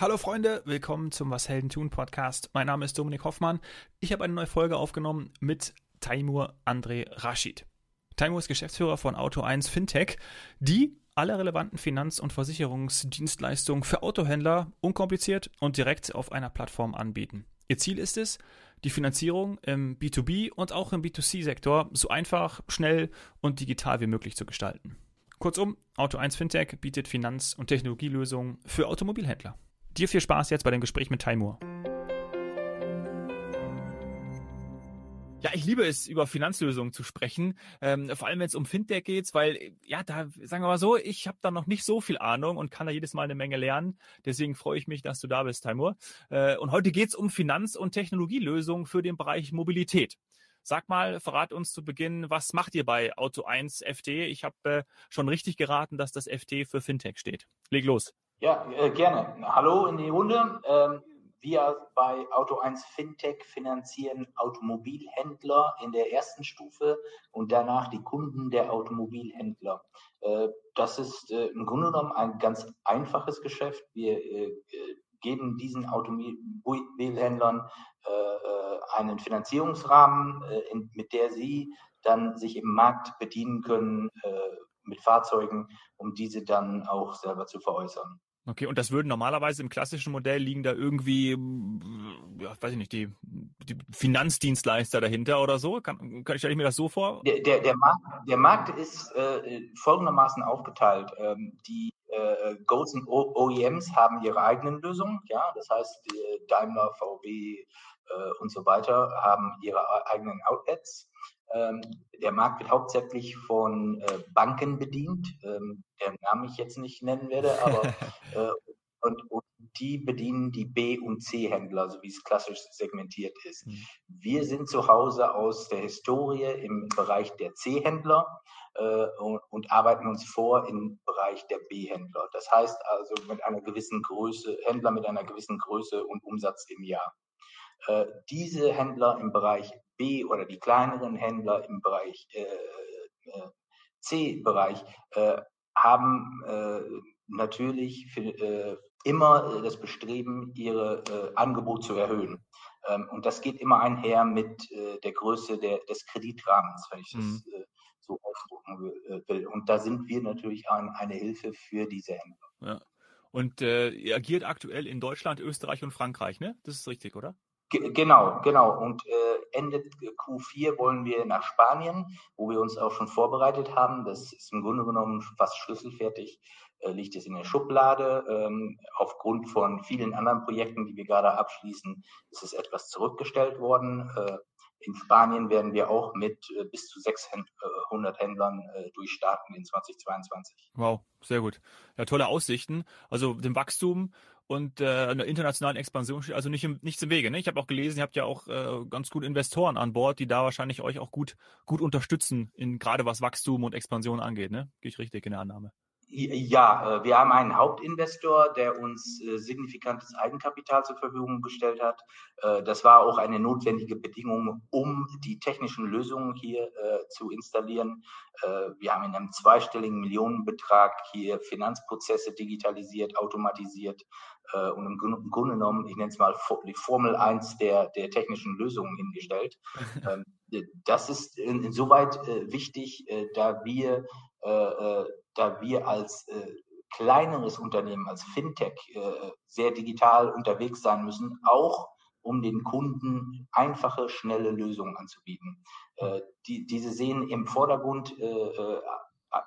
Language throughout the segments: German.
Hallo Freunde, willkommen zum Was Helden tun Podcast. Mein Name ist Dominik Hoffmann. Ich habe eine neue Folge aufgenommen mit Taimur André Rashid. Taimur ist Geschäftsführer von Auto1 Fintech, die alle relevanten Finanz- und Versicherungsdienstleistungen für Autohändler unkompliziert und direkt auf einer Plattform anbieten. Ihr Ziel ist es, die Finanzierung im B2B und auch im B2C-Sektor so einfach, schnell und digital wie möglich zu gestalten. Kurzum, Auto1 Fintech bietet Finanz- und Technologielösungen für Automobilhändler. Dir viel Spaß jetzt bei dem Gespräch mit Taimur. Ja, ich liebe es, über Finanzlösungen zu sprechen, ähm, vor allem wenn es um Fintech geht, weil, ja, da, sagen wir mal so, ich habe da noch nicht so viel Ahnung und kann da jedes Mal eine Menge lernen. Deswegen freue ich mich, dass du da bist, Taimur. Äh, und heute geht es um Finanz- und Technologielösungen für den Bereich Mobilität. Sag mal, verrat uns zu Beginn, was macht ihr bei Auto 1 FT? Ich habe äh, schon richtig geraten, dass das FT für Fintech steht. Leg los. Ja, äh, gerne. Hallo in die Runde. Ähm, wir bei Auto1 Fintech finanzieren Automobilhändler in der ersten Stufe und danach die Kunden der Automobilhändler. Äh, das ist äh, im Grunde genommen ein ganz einfaches Geschäft. Wir geben diesen Automobilhändlern einen Finanzierungsrahmen, mit der sie dann sich im Markt bedienen können mit Fahrzeugen, um diese dann auch selber zu veräußern. Okay, und das würden normalerweise im klassischen Modell liegen da irgendwie, ja, weiß ich nicht, die, die Finanzdienstleister dahinter oder so? Kann, kann, stelle ich mir das so vor? Der, der, der, Markt, der Markt ist äh, folgendermaßen aufgeteilt. Ähm, die äh, großen OEMs haben ihre eigenen Lösungen, ja, das heißt Daimler, VW äh, und so weiter haben ihre eigenen Outlets. Ähm, der Markt wird hauptsächlich von äh, Banken bedient, ähm, deren Namen ich jetzt nicht nennen werde, aber äh, und, und, die bedienen die B- und C-Händler, so wie es klassisch segmentiert ist. Mhm. Wir sind zu Hause aus der Historie im Bereich der C-Händler äh, und, und, arbeiten uns vor im Bereich der B-Händler. Das heißt also mit einer gewissen Größe, Händler mit einer gewissen Größe und Umsatz im Jahr. Äh, diese Händler im Bereich B oder die kleineren Händler im Bereich äh, äh, C-Bereich äh, haben äh, natürlich für, äh, immer das Bestreben, ihre äh, Angebot zu erhöhen. Ähm, und das geht immer einher mit der Größe der, des Kreditrahmens, wenn ich mhm. das so ausdrücken will. Und da sind wir natürlich ein, eine Hilfe für diese Händler. Ja. Und ihr agiert aktuell in Deutschland, Österreich und Frankreich, ne? Das ist richtig, oder? Genau, genau. Und äh, Ende Q4 wollen wir nach Spanien, wo wir uns auch schon vorbereitet haben. Das ist im Grunde genommen fast schlüsselfertig, äh, liegt es in der Schublade. Ähm, aufgrund von vielen anderen Projekten, die wir gerade abschließen, ist es etwas zurückgestellt worden. Äh, in Spanien werden wir auch mit äh, bis zu 600 Händlern äh, durchstarten in 2022. Wow, sehr gut. Ja, tolle Aussichten. Also dem Wachstum und äh, einer internationalen Expansion steht also nicht im, nichts im Wege. Ne? Ich habe auch gelesen, ihr habt ja auch äh, ganz gut Investoren an Bord, die da wahrscheinlich euch auch gut, gut unterstützen, in gerade was Wachstum und Expansion angeht. Ne? Gehe ich richtig in der Annahme? Ja, äh, wir haben einen Hauptinvestor, der uns äh, signifikantes Eigenkapital zur Verfügung gestellt hat. Äh, das war auch eine notwendige Bedingung, um die technischen Lösungen hier zu installieren. Wir haben in einem zweistelligen Millionenbetrag hier Finanzprozesse digitalisiert, automatisiert und im Grunde genommen, ich nenne es mal die Formel 1 der, der technischen Lösungen hingestellt. Ähm, das ist insoweit wichtig, da wir da wir als äh, kleineres Unternehmen, als Fintech, äh, sehr digital unterwegs sein müssen, auch um den Kunden einfache, schnelle Lösungen anzubieten. Äh, die, diese sehen im Vordergrund äh, äh,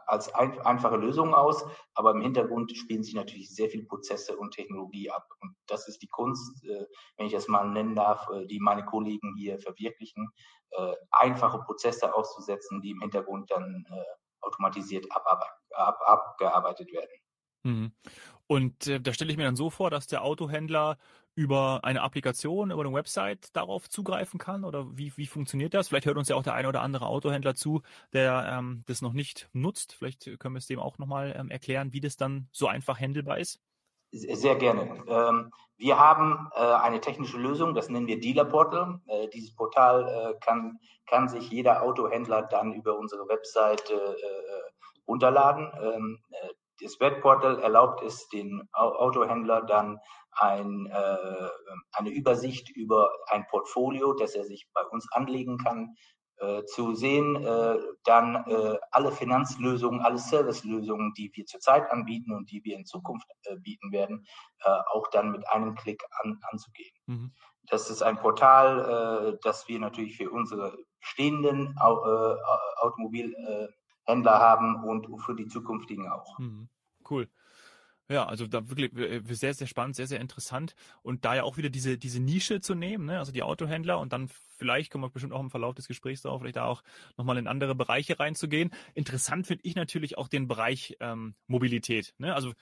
als ein, einfache Lösungen aus, aber im Hintergrund spielen sich natürlich sehr viele Prozesse und Technologie ab. Und das ist die Kunst, äh, wenn ich das mal nennen darf, äh, die meine Kollegen hier verwirklichen, äh, einfache Prozesse auszusetzen, die im Hintergrund dann automatisiert abgearbeitet werden. Und äh, da stelle ich mir dann so vor, dass der Autohändler über eine Applikation, über eine Website darauf zugreifen kann? Oder wie, wie funktioniert das? Vielleicht hört uns ja auch der eine oder andere Autohändler zu, der ähm, das noch nicht nutzt. Vielleicht können wir es dem auch nochmal ähm, erklären, wie das dann so einfach handelbar ist. Sehr gerne. Ähm, wir haben äh, eine technische Lösung, das nennen wir Dealer Portal. Äh, dieses Portal äh, kann, kann sich jeder Autohändler dann über unsere Webseite runterladen. Ähm, äh, das Webportal erlaubt es den Autohändler dann ein, äh, eine Übersicht über ein Portfolio, das er sich bei uns anlegen kann, äh, zu sehen, äh, dann äh, alle Finanzlösungen, alle Servicelösungen, die wir zurzeit anbieten und die wir in Zukunft äh, bieten werden, äh, auch dann mit einem Klick an, anzugehen. Mhm. Das ist ein Portal, das wir natürlich für unsere bestehenden Automobilhändler haben und für die zukünftigen auch. Mhm. Cool. Ja, also da wirklich sehr, sehr spannend, sehr, sehr interessant. Und da ja auch wieder diese, diese Nische zu nehmen, ne? also die Autohändler und dann vielleicht kommen wir bestimmt auch im Verlauf des Gesprächs darauf, vielleicht da auch nochmal in andere Bereiche reinzugehen. Interessant finde ich natürlich auch den Bereich ähm, Mobilität. Ne? Also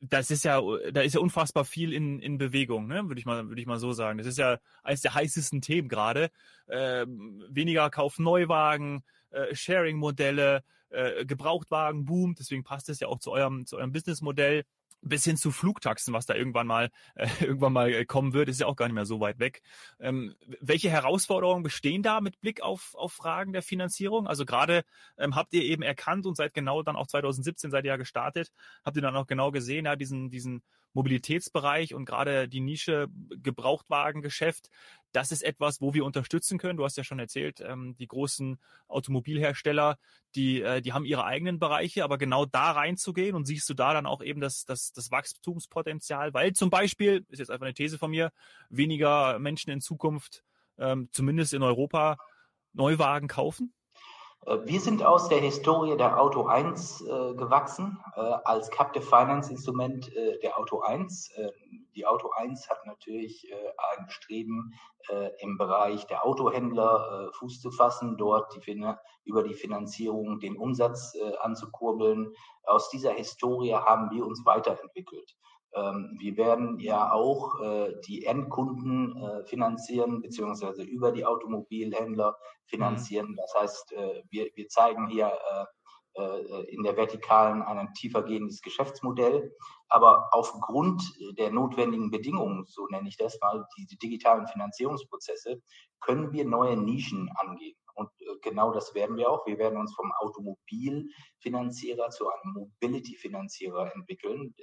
das ist ja, da ist ja unfassbar viel in, in Bewegung, ne? würde ich mal, würde ich mal so sagen. Das ist ja eines der heißesten Themen gerade. Äh, weniger Kauf Neuwagen, äh, Sharing-Modelle, äh, Gebrauchtwagen boomt, deswegen passt es ja auch zu eurem, zu eurem Businessmodell bis hin zu Flugtaxen, was da irgendwann mal äh, irgendwann mal äh, kommen wird, ist ja auch gar nicht mehr so weit weg. Ähm, welche Herausforderungen bestehen da mit Blick auf, auf Fragen der Finanzierung? Also gerade ähm, habt ihr eben erkannt und seit genau dann auch 2017 seid ihr ja gestartet, habt ihr dann auch genau gesehen, ja, diesen, diesen Mobilitätsbereich und gerade die Nische Gebrauchtwagengeschäft, das ist etwas, wo wir unterstützen können. Du hast ja schon erzählt, ähm, die großen Automobilhersteller, die, äh, die haben ihre eigenen Bereiche, aber genau da reinzugehen und siehst du da dann auch eben das, das, das Wachstumspotenzial, weil zum Beispiel, ist jetzt einfach eine These von mir, weniger Menschen in Zukunft, ähm, zumindest in Europa, Neuwagen kaufen? Äh, wir sind aus der Historie der Auto 1 äh, gewachsen, äh, als Captive Finance Instrument äh, der Auto 1. Äh, die Auto 1 hat natürlich äh, ein Bestreben, im Bereich der Autohändler Fuß zu fassen, dort die, über die Finanzierung den Umsatz anzukurbeln. Aus dieser Historie haben wir uns weiterentwickelt. Ähm, wir werden ja auch äh, die Endkunden äh, finanzieren, beziehungsweise über die Automobilhändler finanzieren. Mhm. Das heißt, äh, wir, wir zeigen hier in der Vertikalen ein tiefergehendes Geschäftsmodell. Aber aufgrund der notwendigen Bedingungen, so nenne ich das mal, die digitalen Finanzierungsprozesse, können wir neue Nischen angehen. Und genau das werden wir auch. Wir werden uns vom Automobilfinanzierer zu einem Mobility-Finanzierer entwickeln.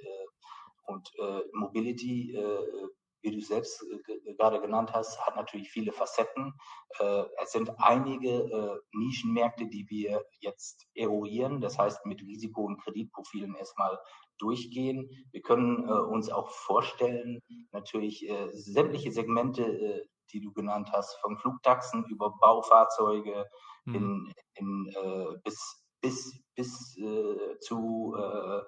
Und äh, Mobility, äh, wie du selbst äh, gerade genannt hast, hat natürlich viele Facetten. Äh, es sind einige äh, Nischenmärkte, die wir jetzt eruieren, das heißt mit Risiko- und Kreditprofilen erstmal durchgehen. Wir können äh, uns auch vorstellen, natürlich sämtliche Segmente, die du genannt hast, von Flugtaxen über Baufahrzeuge mhm. in, in, bis, bis, bis zu äh,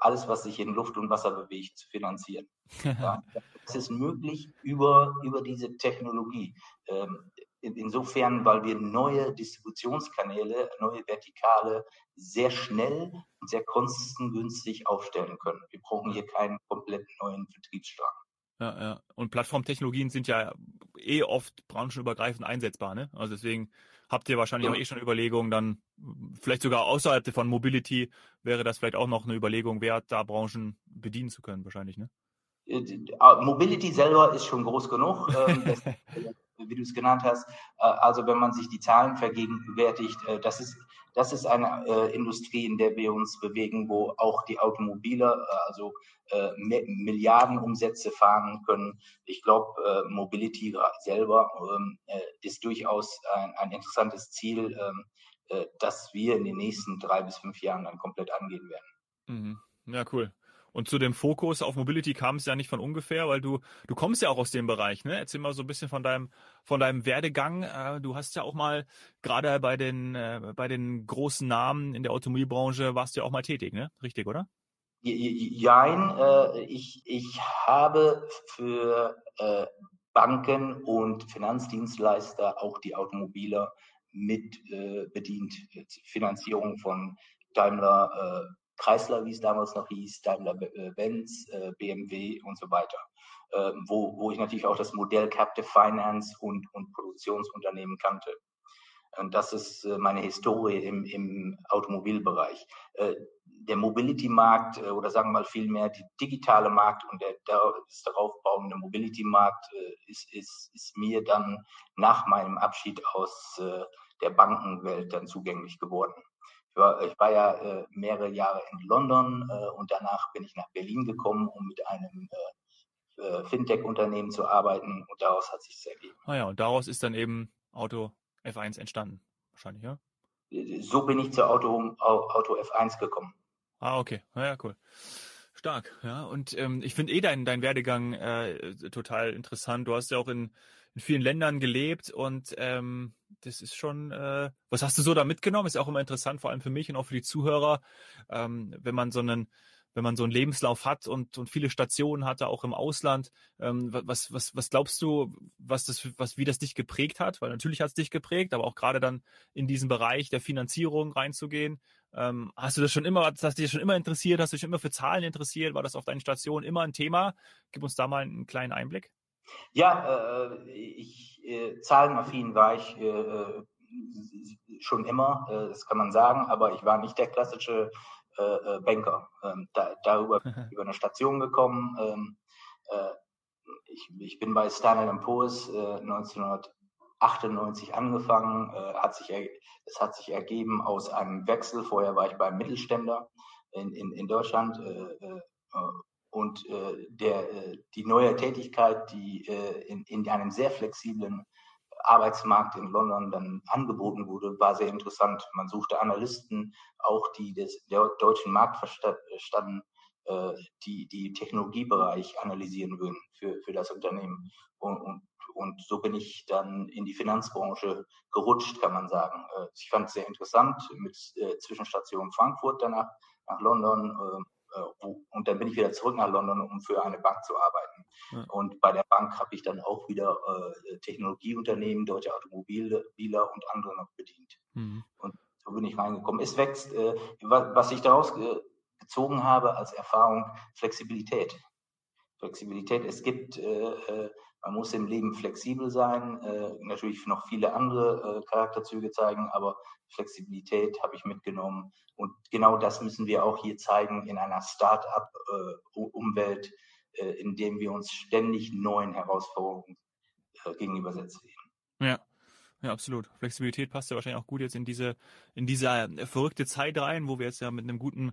alles, was sich in Luft und Wasser bewegt, zu finanzieren. ja, das ist möglich über, über diese Technologie. Ähm, insofern, weil wir neue Distributionskanäle, neue Vertikale sehr schnell und sehr kostengünstig aufstellen können. Wir brauchen hier keinen komplett neuen Vertriebsstrang. Ja, ja. Und Plattformtechnologien sind ja eh oft branchenübergreifend einsetzbar, ne? Also deswegen habt ihr wahrscheinlich ja. auch eh schon Überlegungen, dann vielleicht sogar außerhalb von Mobility wäre das vielleicht auch noch eine Überlegung wert, da Branchen bedienen zu können, wahrscheinlich, ne? Äh, äh, Mobility selber ist schon groß genug, ähm, das, wie du es genannt hast. Äh, also wenn man sich die Zahlen vergegenwärtigt, das ist das ist eine äh, Industrie, in der wir uns bewegen, wo auch die Automobile, äh, also äh, Milliardenumsätze fahren können. Ich glaube, äh, Mobility selber ähm, äh, ist durchaus ein, ein interessantes Ziel, ähm, äh, das wir in den nächsten drei bis fünf Jahren dann komplett angehen werden. Mhm. Ja, cool. Und zu dem Fokus auf Mobility kam es ja nicht von ungefähr, weil du, du kommst ja auch aus dem Bereich, ne? Erzähl mal so ein bisschen von deinem, von deinem Werdegang. Äh, du hast ja auch mal, gerade bei den, äh, bei den großen Namen in der Automobilbranche warst du ja auch mal tätig, ne? Richtig, oder? Jein, äh, ich, ich habe für äh, Banken und Finanzdienstleister auch die Automobiler mit äh, bedient. Finanzierung von Daimler, äh, Chrysler, wie es damals noch hieß, Daimler-Benz, äh, äh, BMW und so weiter. Ähm, wo, wo ich natürlich auch das Modell Captive Finance und, und Produktionsunternehmen kannte. Das ist äh, meine Historie im, im Automobilbereich. Der Mobility-Markt oder sagen wir mal vielmehr die digitale Markt und der, das darauf bauende Mobility-Markt ist, ist, ist mir dann nach meinem Abschied aus der Bankenwelt dann zugänglich geworden. Ich war, ich war ja äh, mehrere Jahre in London äh, und danach bin ich nach Berlin gekommen, um mit einem äh, Fintech-Unternehmen zu arbeiten und daraus hat sich ergeben. Ah ja, und daraus ist dann eben Auto F1 entstanden, wahrscheinlich, ja? So bin ich zur Auto, Auto F1 gekommen. Ah, okay. Ja, ja cool. Stark, ja. Und ähm, ich finde eh deinen dein Werdegang äh, total interessant. Du hast ja auch in, in vielen Ländern gelebt und ähm, das ist schon, äh, was hast du so da mitgenommen? Ist auch immer interessant, vor allem für mich und auch für die Zuhörer, ähm, wenn man so einen wenn man so einen Lebenslauf hat und, und viele Stationen hatte, auch im Ausland. Ähm, was, was, was glaubst du, was das, was, wie das dich geprägt hat? Weil natürlich hat es dich geprägt, aber auch gerade dann in diesen Bereich der Finanzierung reinzugehen. Ähm, hast du das schon immer, hast dich schon immer interessiert? Hast du dich immer für Zahlen interessiert? War das auf deinen Stationen immer ein Thema? Gib uns da mal einen kleinen Einblick. Ja, äh, ich, äh, zahlenaffin war ich äh, äh schon immer, äh, das kann man sagen, aber ich war nicht der klassische äh, äh, Banker. Ähm, da, darüber über eine Station gekommen. Ähm, äh, ich, ich, bin bei Standard Poor's äh, 1998 angefangen. Äh, hat sich, es hat sich ergeben aus einem Wechsel. Vorher war ich beim Mittelständler in, in, in Deutschland. Äh, und der, die neue Tätigkeit, die in, in einem sehr flexiblen Arbeitsmarkt in London dann angeboten wurde, war sehr interessant. Man suchte Analysten, auch die des der deutschen Markt verstanden, äh, die die Technologiebereich analysieren würden für, für das Unternehmen. Und, und, und so bin ich dann in die Finanzbranche gerutscht, kann man sagen. Äh, ich fand es sehr interessant mit äh, Zwischenstation Frankfurt danach nach London. Äh, und dann bin ich wieder zurück nach London, um für eine Bank zu arbeiten. Ja. Und bei der Bank habe ich dann auch wieder äh, Technologieunternehmen, deutsche Automobile und andere noch bedient. Mhm. Und so bin ich reingekommen. Es wächst, äh, was ich daraus gezogen habe als Erfahrung, Flexibilität. Flexibilität. Es gibt, äh, äh man muss im Leben flexibel sein, äh, natürlich noch viele andere äh, Charakterzüge zeigen, aber Flexibilität habe ich mitgenommen. Und genau das müssen wir auch hier zeigen in einer Start-up-Umwelt, äh, äh, in dem wir uns ständig neuen Herausforderungen gegenübersetzen. Ja. Ja, absolut. Flexibilität passt ja wahrscheinlich auch gut jetzt in diese, in diese verrückte Zeit rein, wo wir jetzt ja mit einem guten,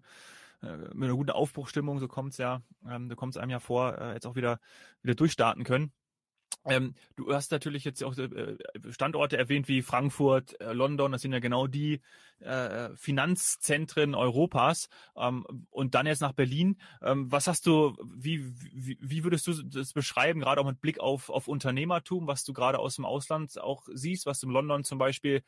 äh, mit einer guten Aufbruchstimmung, so kommt's ja, ähm, da kommt es einem ja vor, äh, jetzt auch wieder, wieder durchstarten können. Ähm, du hast natürlich jetzt auch äh, Standorte erwähnt wie Frankfurt, äh, London, das sind ja genau die äh, Finanzzentren Europas. Ähm, und dann jetzt nach Berlin. Ähm, was hast du, wie, wie, wie würdest du das beschreiben, gerade auch mit Blick auf, auf Unternehmertum, was du gerade aus dem Ausland auch siehst, was in London zum Beispiel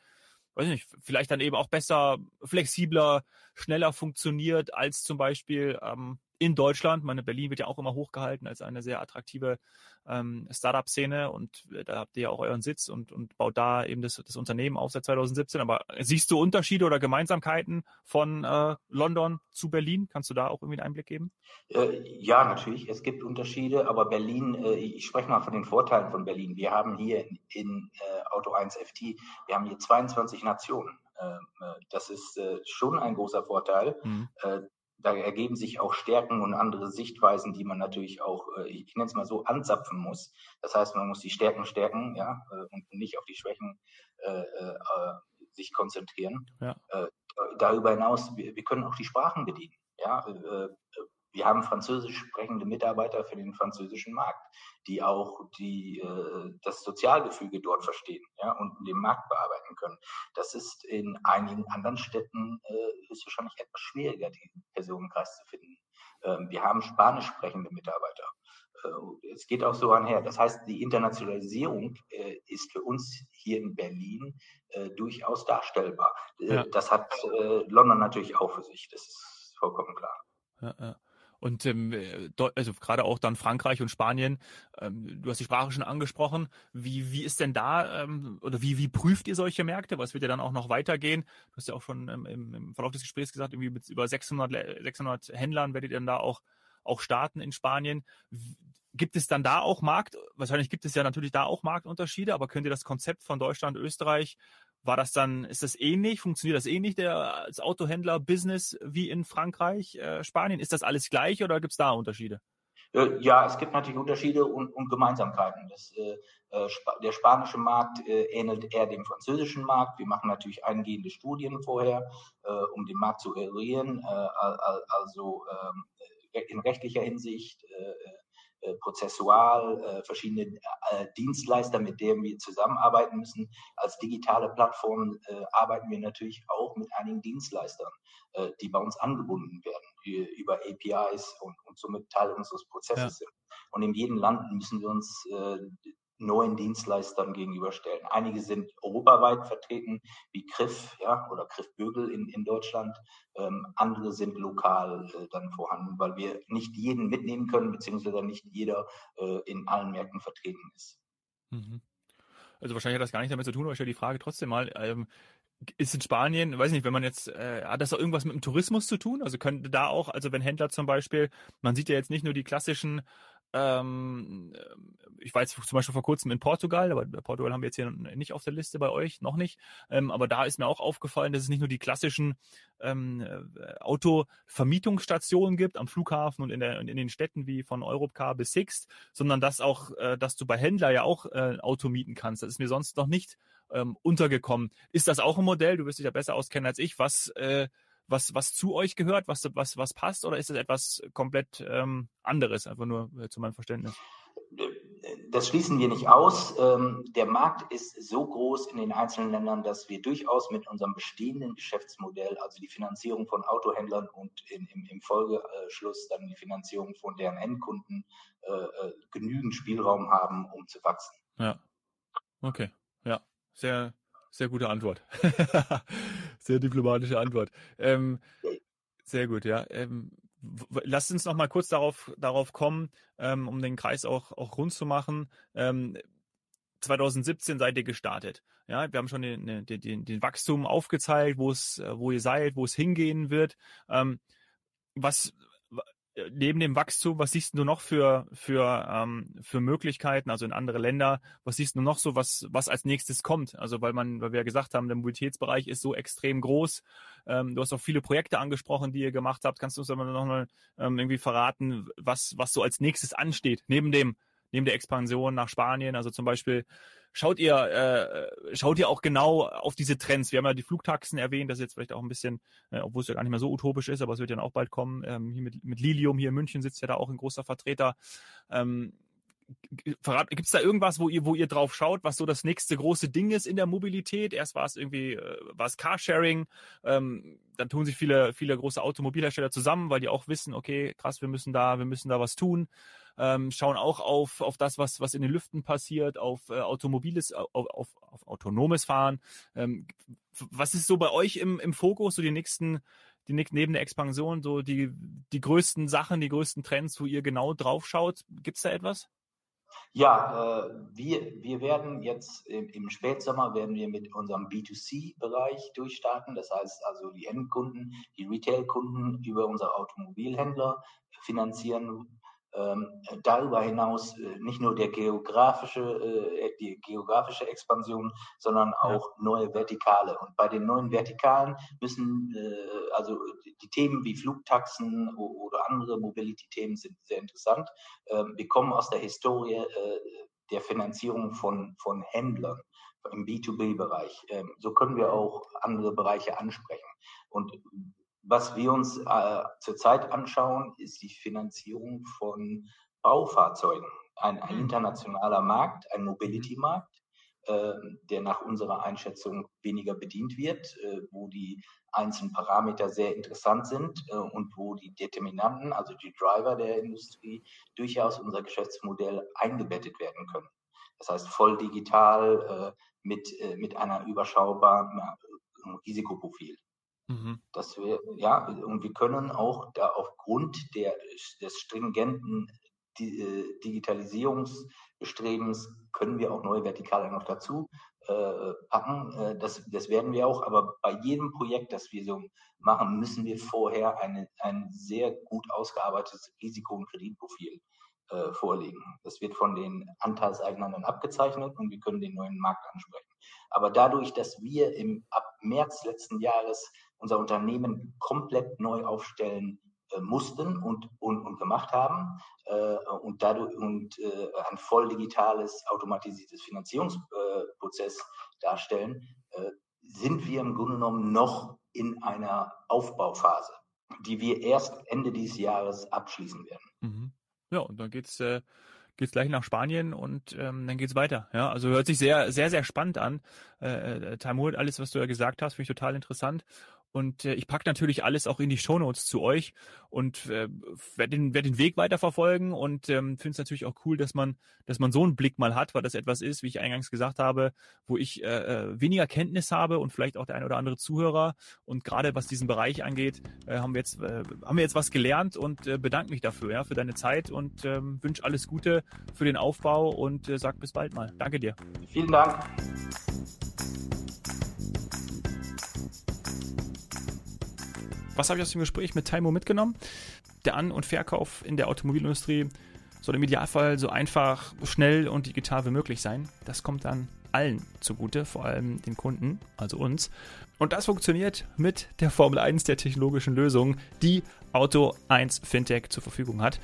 weiß nicht, vielleicht dann eben auch besser, flexibler, schneller funktioniert als zum Beispiel ähm, in Deutschland. Meine Berlin wird ja auch immer hochgehalten als eine sehr attraktive ähm, Startup-Szene und äh, da habt ihr ja auch euren Sitz und, und baut da eben das, das Unternehmen auf seit 2017. Aber siehst du Unterschiede oder Gemeinsamkeiten von äh, London zu Berlin? Kannst du da auch irgendwie einen Einblick geben? Äh, ja, natürlich. Es gibt Unterschiede, aber Berlin, äh, ich spreche mal von den Vorteilen von Berlin. Wir haben hier in, in Auto 1 FT, wir haben hier 22 Nationen. Ähm, äh, das ist schon ein großer Vorteil. Mhm da ergeben sich auch Stärken und andere Sichtweisen, die man natürlich auch, äh, ich nenne es mal so, anzapfen muss. Das heißt, man muss die Stärken stärken, ja, äh, und nicht auf die Schwächen äh, äh, sich konzentrieren. Ja. Äh, darüber hinaus, wir, wir, können auch die Sprachen bedienen. Ja, äh, wir haben französisch sprechende Mitarbeiter für den französischen Markt, die auch die, äh, das Sozialgefüge dort verstehen ja, und den Markt bearbeiten können. Das ist in einigen anderen Städten äh, ist wahrscheinlich etwas schwieriger, diesen Personenkreis zu finden. Ähm, wir haben spanisch sprechende Mitarbeiter. Äh, es geht auch so einher. Das heißt, die Internationalisierung äh, ist für uns hier in Berlin äh, durchaus darstellbar. Äh, ja. Das hat London natürlich auch für sich. Das ist vollkommen klar. Ja, ja. Und ähm, äh, also gerade auch dann Frankreich und Spanien, ähm, du hast die Sprache schon angesprochen. Wie, wie ist denn da ähm, oder wie, wie prüft ihr solche Märkte? Was wird ja dann auch noch weitergehen? Du hast ja auch schon ähm, im, Verlauf des Gesprächs gesagt, irgendwie mit über 600, 600 Händlern werdet ihr dann da auch, auch starten in Spanien. Gibt es dann da auch Markt? Wahrscheinlich gibt es ja natürlich da auch Marktunterschiede, aber könnt ihr das Konzept von Deutschland, Österreich war das dann, ist das ähnlich? Funktioniert das ähnlich, der als Autohändler-Business wie in Frankreich, äh, Spanien? Ist das alles gleich oder gibt es da Unterschiede? Äh, ja, es gibt natürlich Unterschiede und, und Gemeinsamkeiten. Das, äh, äh der spanische Markt äh, ähnelt eher dem französischen Markt. Wir machen natürlich eingehende Studien vorher, äh, um den Markt zu eruieren, also ähm, in rechtlicher Hinsicht, äh, prozessual, äh, verschiedene äh, Dienstleister, mit denen wir zusammenarbeiten müssen. Als digitale Plattform äh, arbeiten wir natürlich auch mit einigen Dienstleistern, äh, die bei uns angebunden werden über APIs und, und somit Teil unseres Prozesses ja. sind. Und in jedem Land müssen wir uns neuen Dienstleistern gegenüberstellen. Einige sind europaweit vertreten, wie Griff ja, oder Griff Bögel in, in Deutschland. Ähm, andere sind lokal äh, dann vorhanden, weil wir nicht jeden mitnehmen können, beziehungsweise nicht jeder äh, in allen Märkten vertreten ist. Mhm. Also wahrscheinlich hat das gar nicht damit zu tun, aber ich stelle die Frage trotzdem mal. Ähm, ist in Spanien, weiß nicht, wenn man jetzt, äh, hat das auch irgendwas mit dem Tourismus zu tun? Also könnte da auch, also wenn Händler zum Beispiel, man sieht ja jetzt nicht nur die klassischen ähm, ich war jetzt zum Beispiel vor kurzem in Portugal, aber Portugal haben wir jetzt hier nicht auf der Liste bei euch, noch nicht. Ähm, aber da ist mir auch aufgefallen, dass es nicht nur die klassischen ähm, äh, Autovermietungsstationen gibt am Flughafen und in, der, in den Städten wie von Europcar bis Sixt, sondern dass auch, äh, dass du bei Händler ja auch äh, Auto mieten kannst. Das ist mir sonst noch nicht ähm, untergekommen. Ist das auch ein Modell? Du wirst dich ja besser auskennen als ich. Was äh, was, was zu euch gehört, was, was, was passt, oder ist das etwas komplett ähm, anderes, einfach nur äh, zu meinem Verständnis? Das schließen wir nicht aus. Ähm, der Markt ist so groß in den einzelnen Ländern, dass wir durchaus mit unserem bestehenden Geschäftsmodell, also die Finanzierung von Autohändlern und in, im, im, Folgeschluss dann die Finanzierung von deren Endkunden, äh, äh, genügend Spielraum haben, um zu wachsen. Ja. Okay. Ja. Sehr, sehr gute Antwort. sehr diplomatische Antwort. Ähm, sehr gut, ja. Ähm, lasst uns noch mal kurz darauf, darauf kommen, ähm, um den Kreis auch, auch rund zu machen. Ähm, 2017 seid ihr gestartet. Ja, wir haben schon den, den, den, den Wachstum aufgezeigt, wo es, wo ihr seid, wo es hingehen wird. Ähm, was, neben dem Wachstum, was siehst du noch für, für, ähm, für Möglichkeiten, also in andere Länder, was siehst du noch so, was, was als nächstes kommt? Also weil man, weil wir ja gesagt haben, der Mobilitätsbereich ist so extrem groß. Ähm, du hast auch viele Projekte angesprochen, die ihr gemacht habt. Kannst du uns aber noch mal ähm, irgendwie verraten, was, was so als nächstes ansteht, neben dem, neben der Expansion nach Spanien? Also zum Beispiel schaut ihr, äh, schaut ihr auch genau auf diese Trends? Wir haben ja die Flugtaxen erwähnt, das ist jetzt vielleicht auch ein bisschen, äh, obwohl es ja gar nicht mehr so utopisch ist, aber es wird ja auch bald kommen. Ähm, hier mit, mit Lilium hier in München sitzt ja da auch ein großer Vertreter. Ähm, Gibt es da irgendwas, wo ihr, wo ihr drauf schaut, was so das nächste große Ding ist in der Mobilität? Erst war es irgendwie, äh, war es Carsharing, ähm, dann tun sich viele, viele große Automobilhersteller zusammen, weil die auch wissen, okay, krass, wir müssen da, wir müssen da was tun. Ähm, schauen auch auf, auf das, was, was in den Lüften passiert, auf äh, automobiles, auf, auf, auf autonomes Fahren. Ähm, was ist so bei euch im, im Fokus, so die nächsten, die neben der Expansion, so die, die größten Sachen, die größten Trends, wo ihr genau drauf schaut? Gibt es da etwas? Ja, äh, wir, wir werden jetzt im, im, Spätsommer werden wir mit unserem B2C-Bereich durchstarten. Das heißt also die Endkunden, die Retail-Kunden über unsere Automobilhändler finanzieren darüber hinaus äh, nicht nur der geografische, äh, die geografische Expansion, sondern auch neue Vertikale. Und bei den neuen Vertikalen müssen äh, also die Themen wie Flugtaxen oder andere Mobility-Themen sind sehr interessant. Ähm, wir kommen aus der Historie äh, der Finanzierung von, von Händlern im B2B-Bereich. Ähm, so können wir auch andere Bereiche ansprechen. Und was wir uns äh, zurzeit anschauen, ist die Finanzierung von Baufahrzeugen. Ein, ein mhm. internationaler Markt, ein Mobility-Markt, äh, der nach unserer Einschätzung weniger bedient wird, äh, wo die einzelnen Parameter sehr interessant sind äh, und wo die Determinanten, also die Driver der Industrie, durchaus unser Geschäftsmodell eingebettet werden können. Das heißt voll digital äh, mit, äh, mit einer überschaubaren Risikoprofil. Mhm. Dass wir, ja, und wir können auch da aufgrund der, des stringenten äh, Digitalisierungsbestrebens können wir auch neue Vertikale noch dazu äh, packen. Äh, das, das werden wir auch, aber bei jedem Projekt, das wir so machen, müssen wir vorher eine, ein sehr gut ausgearbeitetes Risiko- und Kreditprofil äh, vorlegen. Das wird von den Anteilseignern dann abgezeichnet und wir können den neuen Markt ansprechen. Aber dadurch, dass wir im, ab März letzten Jahres unser Unternehmen komplett neu aufstellen äh, mussten und, und, und gemacht haben äh, und dadurch und äh, ein voll digitales, automatisiertes Finanzierungsprozess äh, darstellen, äh, sind wir im Grunde genommen noch in einer Aufbauphase, die wir erst Ende dieses Jahres abschließen werden. Mhm. ja, und dann geht's äh, geht's gleich nach Spanien und ähm, dann geht's weiter. Ja, also hört sich sehr, sehr, sehr spannend an. Äh Tamur, alles, was du ja gesagt hast, finde ich total interessant. Und äh, ich packe natürlich alles auch in die Shownotes zu euch und äh, werde den, werd den Weg weiterverfolgen und ähm, finde es natürlich auch cool, dass man, dass man so einen Blick mal hat, weil das etwas ist, wie ich eingangs gesagt habe, wo ich äh, äh weniger Kenntnis habe und vielleicht auch der ein oder andere Zuhörer. Und gerade was diesen Bereich angeht, äh, haben wir jetzt äh, haben wir jetzt was gelernt und äh, bedanke mich dafür, ja, für deine Zeit und ähm, wünsche alles Gute für den Aufbau und äh, sag bis bald mal. Danke dir. Vielen Dank. Was habe ich aus dem Gespräch mit Taimo mitgenommen? Der An- und Verkauf in der Automobilindustrie soll im Idealfall so einfach, schnell und digital wie möglich sein. Das kommt dann allen zugute, vor allem den Kunden, also uns. Und das funktioniert mit der Formel 1 der technologischen Lösungen, die Auto 1 Fintech zur Verfügung hat.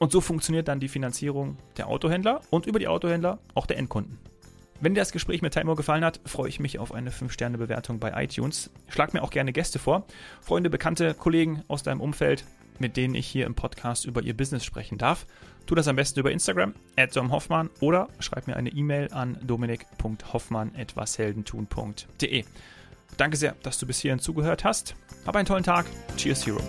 Und so funktioniert dann die Finanzierung der Autohändler und über die Autohändler auch der Endkunden. Wenn dir das Gespräch mit Taimur gefallen hat, freue ich mich auf eine 5-Sterne-Bewertung bei iTunes. Schlag mir auch gerne Gäste vor, Freunde, Bekannte, Kollegen aus deinem Umfeld, mit denen ich hier im Podcast über ihr Business sprechen darf. Tu das am besten über Instagram, Hoffmann oder schreib mir eine E-Mail an dominik.hoffmann.washeldentun.de. Danke sehr, dass du bis hierhin zugehört hast. Hab einen tollen Tag. Cheers, Hero.